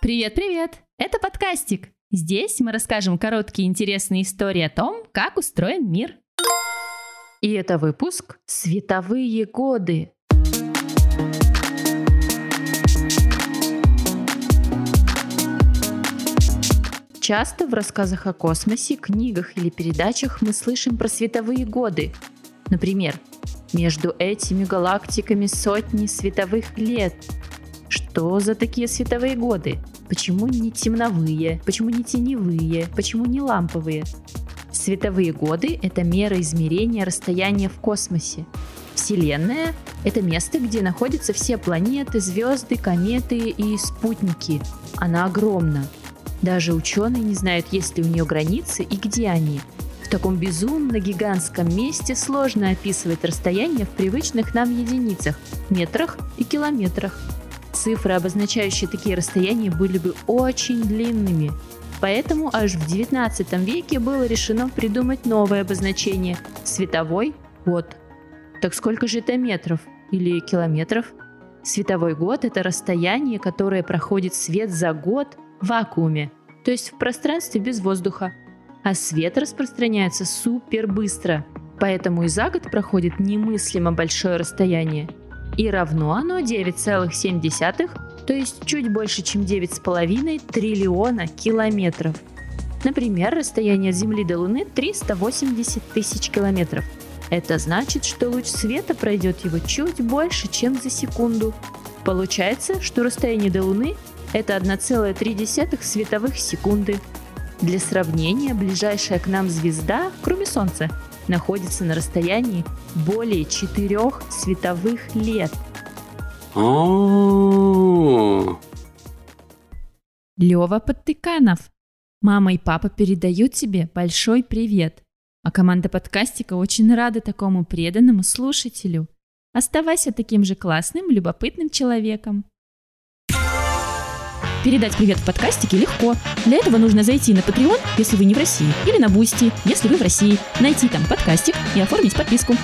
Привет-привет! Это подкастик. Здесь мы расскажем короткие интересные истории о том, как устроен мир. И это выпуск «Световые годы». Часто в рассказах о космосе, книгах или передачах мы слышим про световые годы. Например, между этими галактиками сотни световых лет. Что за такие световые годы? Почему не темновые? Почему не теневые? Почему не ламповые? Световые годы — это мера измерения расстояния в космосе. Вселенная — это место, где находятся все планеты, звезды, кометы и спутники. Она огромна. Даже ученые не знают, есть ли у нее границы и где они. В таком безумно гигантском месте сложно описывать расстояние в привычных нам единицах – метрах и километрах. Цифры, обозначающие такие расстояния, были бы очень длинными. Поэтому аж в 19 веке было решено придумать новое обозначение – световой год. Так сколько же это метров или километров? Световой год – это расстояние, которое проходит свет за год в вакууме, то есть в пространстве без воздуха. А свет распространяется супер быстро, поэтому и за год проходит немыслимо большое расстояние. И равно оно 9,7, то есть чуть больше, чем 9,5 триллиона километров. Например, расстояние от Земли до Луны 380 тысяч километров. Это значит, что луч света пройдет его чуть больше, чем за секунду. Получается, что расстояние до Луны это 1,3 световых секунды. Для сравнения, ближайшая к нам звезда, кроме Солнца, находится на расстоянии более 4 световых лет. Лева Подтыканов. Мама и папа передают тебе большой привет. А команда подкастика очень рада такому преданному слушателю. Оставайся таким же классным, любопытным человеком. Передать привет в подкастике легко. Для этого нужно зайти на Patreon, если вы не в России, или на Boosty, если вы в России, найти там подкастик и оформить подписку.